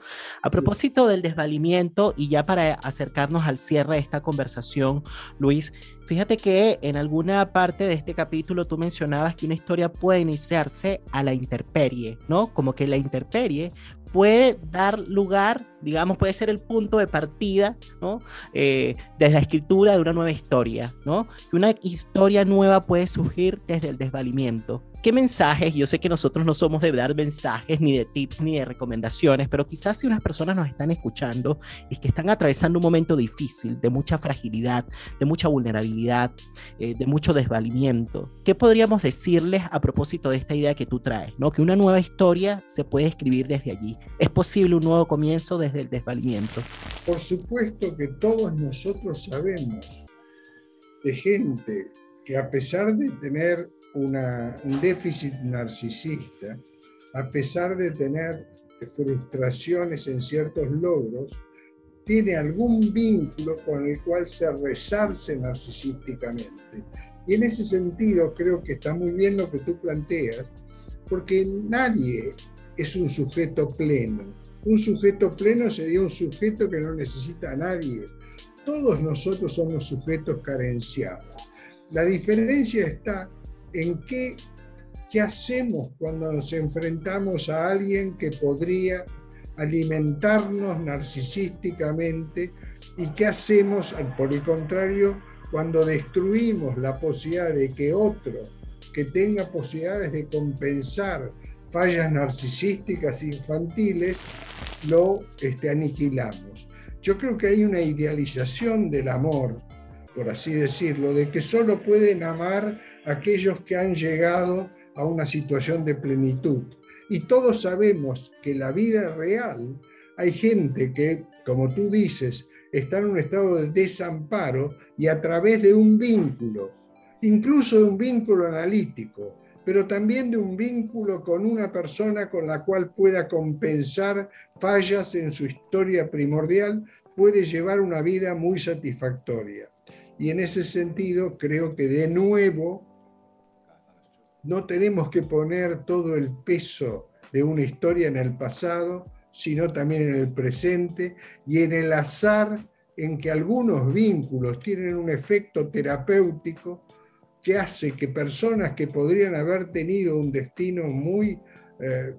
A propósito del desvalimiento, y ya para acercarnos al cierre de esta conversación, Luis, Fíjate que en alguna parte de este capítulo tú mencionabas que una historia puede iniciarse a la interperie, ¿no? Como que la interperie puede dar lugar, digamos, puede ser el punto de partida, ¿no? Eh, desde la escritura de una nueva historia, ¿no? Y una historia nueva puede surgir desde el desvalimiento. ¿Qué mensajes? Yo sé que nosotros no somos de dar mensajes, ni de tips, ni de recomendaciones, pero quizás si unas personas nos están escuchando y que están atravesando un momento difícil, de mucha fragilidad, de mucha vulnerabilidad, eh, de mucho desvalimiento, ¿qué podríamos decirles a propósito de esta idea que tú traes? ¿no? Que una nueva historia se puede escribir desde allí. ¿Es posible un nuevo comienzo desde el desvalimiento? Por supuesto que todos nosotros sabemos de gente que a pesar de tener un déficit narcisista, a pesar de tener frustraciones en ciertos logros, tiene algún vínculo con el cual se resarce narcisísticamente. Y en ese sentido creo que está muy bien lo que tú planteas, porque nadie es un sujeto pleno. Un sujeto pleno sería un sujeto que no necesita a nadie. Todos nosotros somos sujetos carenciados. La diferencia está en qué, qué hacemos cuando nos enfrentamos a alguien que podría alimentarnos narcisísticamente y qué hacemos, por el contrario, cuando destruimos la posibilidad de que otro que tenga posibilidades de compensar fallas narcisísticas infantiles, lo este, aniquilamos. Yo creo que hay una idealización del amor, por así decirlo, de que solo pueden amar aquellos que han llegado a una situación de plenitud. Y todos sabemos que en la vida real hay gente que, como tú dices, está en un estado de desamparo y a través de un vínculo, incluso de un vínculo analítico, pero también de un vínculo con una persona con la cual pueda compensar fallas en su historia primordial, puede llevar una vida muy satisfactoria. Y en ese sentido creo que de nuevo no tenemos que poner todo el peso de una historia en el pasado, sino también en el presente y en el azar en que algunos vínculos tienen un efecto terapéutico que hace que personas que podrían haber tenido un destino muy eh,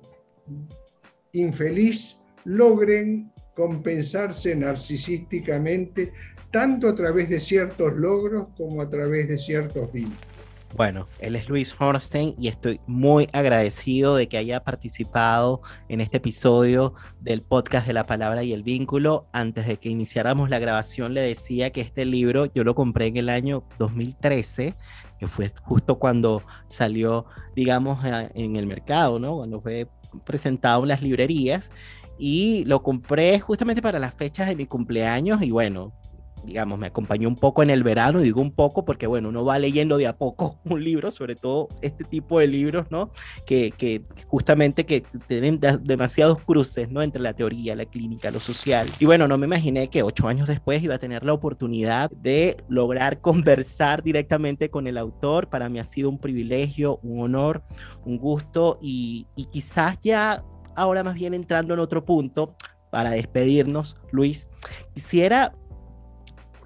infeliz logren compensarse narcisísticamente tanto a través de ciertos logros como a través de ciertos vínculos. Bueno, él es Luis Hornstein y estoy muy agradecido de que haya participado en este episodio del podcast de la palabra y el vínculo. Antes de que iniciáramos la grabación le decía que este libro yo lo compré en el año 2013, que fue justo cuando salió, digamos, en el mercado, ¿no? Cuando fue presentado en las librerías y lo compré justamente para las fechas de mi cumpleaños y bueno, digamos, me acompañó un poco en el verano, digo un poco porque, bueno, uno va leyendo de a poco un libro, sobre todo este tipo de libros, ¿no? Que, que justamente que tienen demasiados cruces, ¿no? Entre la teoría, la clínica, lo social. Y bueno, no me imaginé que ocho años después iba a tener la oportunidad de lograr conversar directamente con el autor. Para mí ha sido un privilegio, un honor, un gusto y, y quizás ya ahora más bien entrando en otro punto, para despedirnos, Luis, quisiera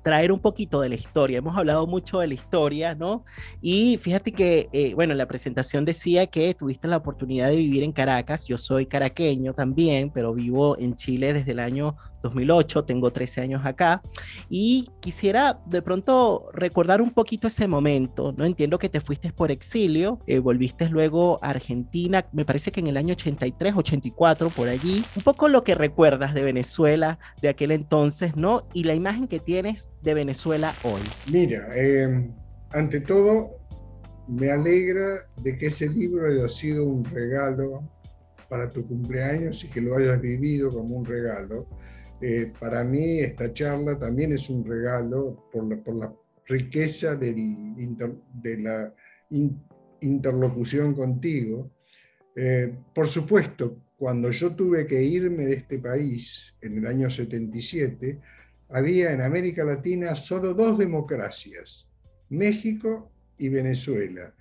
traer un poquito de la historia. Hemos hablado mucho de la historia, ¿no? Y fíjate que, eh, bueno, la presentación decía que tuviste la oportunidad de vivir en Caracas. Yo soy caraqueño también, pero vivo en Chile desde el año 2008, tengo 13 años acá, y quisiera de pronto recordar un poquito ese momento, ¿no? Entiendo que te fuiste por exilio, eh, volviste luego a Argentina, me parece que en el año 83, 84, por allí, un poco lo que recuerdas de Venezuela de aquel entonces, ¿no? Y la imagen que tienes de Venezuela hoy. Mira, eh, ante todo, me alegra de que ese libro haya sido un regalo para tu cumpleaños y que lo hayas vivido como un regalo. Eh, para mí esta charla también es un regalo por la, por la riqueza del de la interlocución contigo. Eh, por supuesto, cuando yo tuve que irme de este país en el año 77, había en América Latina solo dos democracias, México y Venezuela.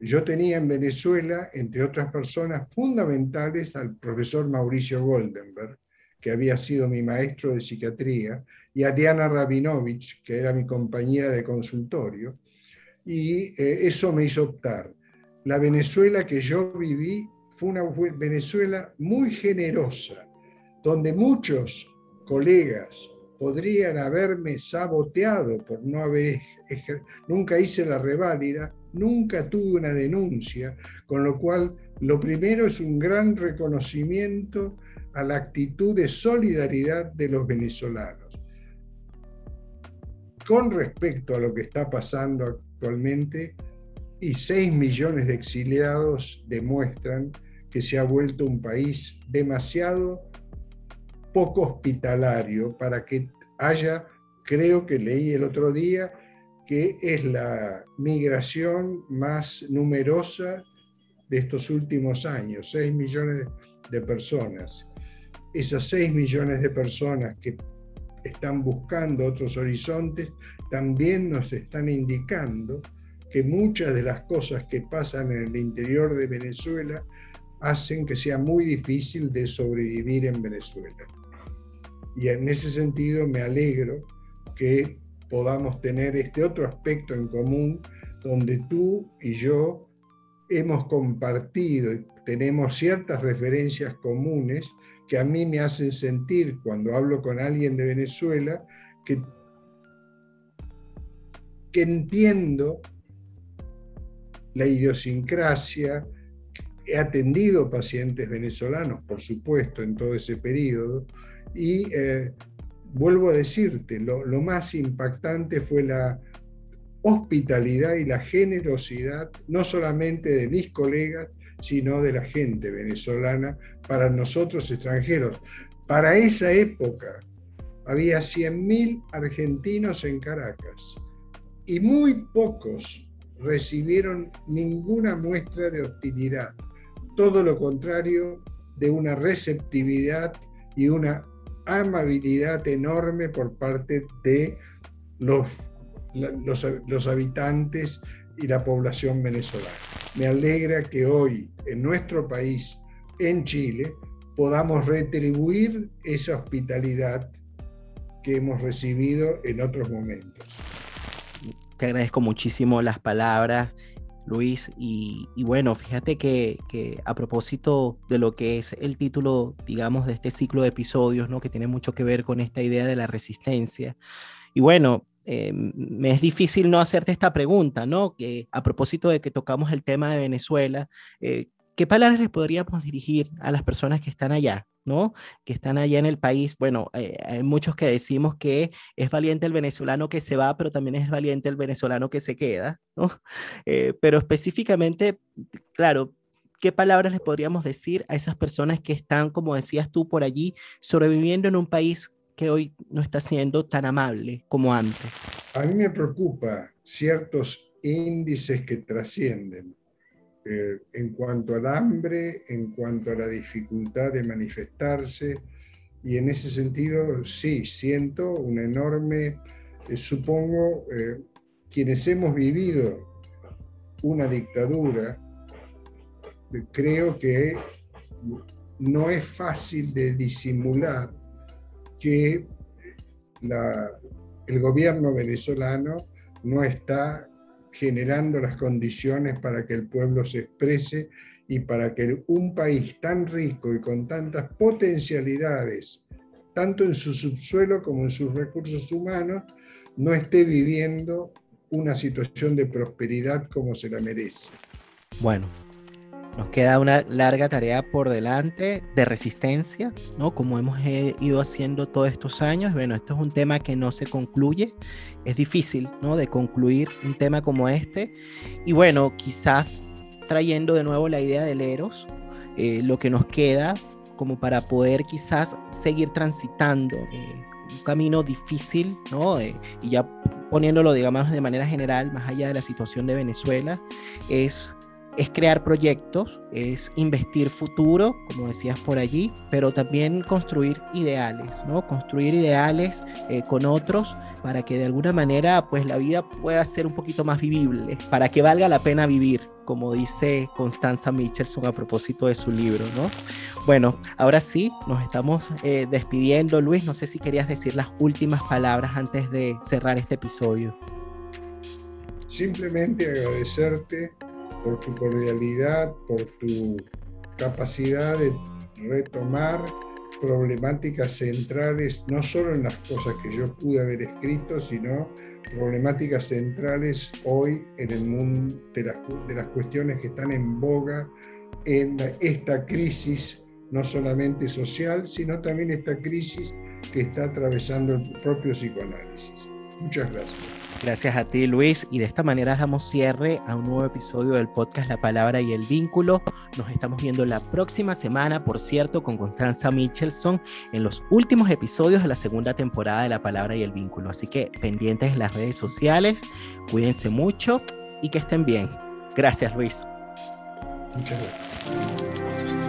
Yo tenía en Venezuela, entre otras personas fundamentales, al profesor Mauricio Goldenberg, que había sido mi maestro de psiquiatría, y a Diana Rabinovich, que era mi compañera de consultorio, y eh, eso me hizo optar. La Venezuela que yo viví fue una Venezuela muy generosa, donde muchos colegas podrían haberme saboteado por no haber, nunca hice la reválida, nunca tuve una denuncia, con lo cual lo primero es un gran reconocimiento a la actitud de solidaridad de los venezolanos. Con respecto a lo que está pasando actualmente, y 6 millones de exiliados demuestran que se ha vuelto un país demasiado poco hospitalario para que haya, creo que leí el otro día, que es la migración más numerosa de estos últimos años, 6 millones de personas esas 6 millones de personas que están buscando otros horizontes, también nos están indicando que muchas de las cosas que pasan en el interior de Venezuela hacen que sea muy difícil de sobrevivir en Venezuela. Y en ese sentido me alegro que podamos tener este otro aspecto en común donde tú y yo hemos compartido y tenemos ciertas referencias comunes que a mí me hacen sentir cuando hablo con alguien de Venezuela que, entiendo la idiosincrasia, he atendido pacientes venezolanos, por supuesto, en todo ese periodo, y eh, vuelvo a decirte, lo, más impactante fue la hospitalidad y la generosidad, no solamente de mis colegas, sino de la gente venezolana para nosotros extranjeros. Para esa época, había 100.000 argentinos en Caracas y muy pocos recibieron ninguna muestra de hostilidad, todo lo contrario de una receptividad y una amabilidad enorme por parte de los, los, los habitantes y la población venezolana. Me alegra que hoy en nuestro país, en Chile, podamos retribuir esa hospitalidad que hemos recibido en otros momentos. Te agradezco muchísimo las palabras, Luis, y, bueno, fíjate que, a propósito de lo que es el título, digamos, de este ciclo de episodios, ¿no? que tiene mucho que ver con esta idea de la resistencia, y bueno, eh, me es difícil no hacerte esta pregunta, ¿no? Que a propósito de que tocamos el tema de Venezuela, eh, ¿qué palabras les podríamos dirigir a las personas que están allá? ¿no? Que están allá en el país. Bueno, eh, hay muchos que decimos que es valiente el venezolano que se va, pero también es valiente el venezolano que se queda, ¿no? pero específicamente, claro, ¿qué palabras les podríamos decir a esas personas que están, como decías tú, por allí, sobreviviendo en un país que hoy no está siendo tan amable como antes? A mí me preocupa ciertos índices que trascienden eh, en cuanto al hambre, en cuanto a la dificultad de manifestarse, y en ese sentido sí, siento una enorme, eh, supongo, eh, quienes hemos vivido una dictadura, creo que no es fácil de disimular que el gobierno venezolano no está generando las condiciones para que el pueblo se exprese y para que un país tan rico y con tantas potencialidades, tanto en su subsuelo como en sus recursos humanos, no esté viviendo una situación de prosperidad como se la merece. Bueno, nos queda una larga tarea por delante de resistencia, ¿no? Como hemos eh, ido haciendo todos estos años. Bueno, esto es un tema que no se concluye. Es difícil, ¿no? De concluir un tema como este. Y bueno, quizás trayendo de nuevo la idea del Eros, eh, lo que nos queda como para poder quizás seguir transitando eh, un camino difícil, ¿no? y ya poniéndolo, digamos, de manera general, más allá de la situación de Venezuela, es es crear proyectos, es investir futuro, como decías por allí, pero también construir ideales, ¿no? Construir ideales eh, con otros para que de alguna manera pues la vida pueda ser un poquito más vivible, para que valga la pena vivir, como dice Constanza Michelson a propósito de su libro, ¿no? Bueno, ahora sí, nos estamos eh, despidiendo, Luis, no sé si querías decir las últimas palabras antes de cerrar este episodio. Simplemente agradecerte por tu cordialidad, por tu capacidad de retomar problemáticas centrales, no solo en las cosas que yo pude haber escrito, sino problemáticas centrales hoy en el mundo de las, de las cuestiones que están en boga en esta crisis, no solamente social, sino también esta crisis que está atravesando el propio psicoanálisis. Muchas gracias. Gracias a ti, Luis. Y de esta manera damos cierre a un nuevo episodio del podcast La Palabra y el Vínculo. Nos estamos viendo la próxima semana, por cierto, con Constanza Michelson en los últimos episodios de la segunda temporada de La Palabra y el Vínculo. Así que pendientes en las redes sociales, cuídense mucho y que estén bien. Gracias, Luis. Muchas gracias.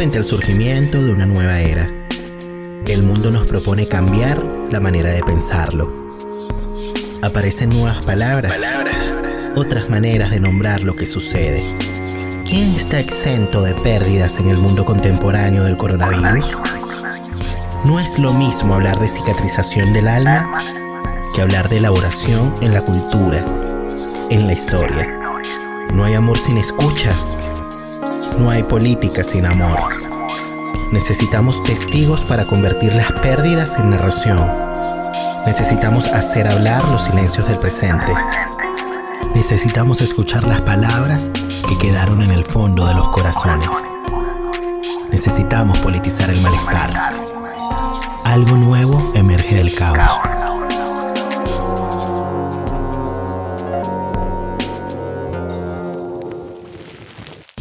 Frente al surgimiento de una nueva era. El mundo nos propone cambiar la manera de pensarlo. Aparecen nuevas palabras, otras maneras de nombrar lo que sucede. ¿Quién está exento de pérdidas en el mundo contemporáneo del coronavirus? No es lo mismo hablar de cicatrización del alma que hablar de elaboración en la cultura, en la historia. No hay amor sin escucha, no hay política sin amor. Necesitamos testigos para convertir las pérdidas en narración. Necesitamos hacer hablar los silencios del presente. Necesitamos escuchar las palabras que quedaron en el fondo de los corazones. Necesitamos politizar el malestar. Algo nuevo emerge del caos.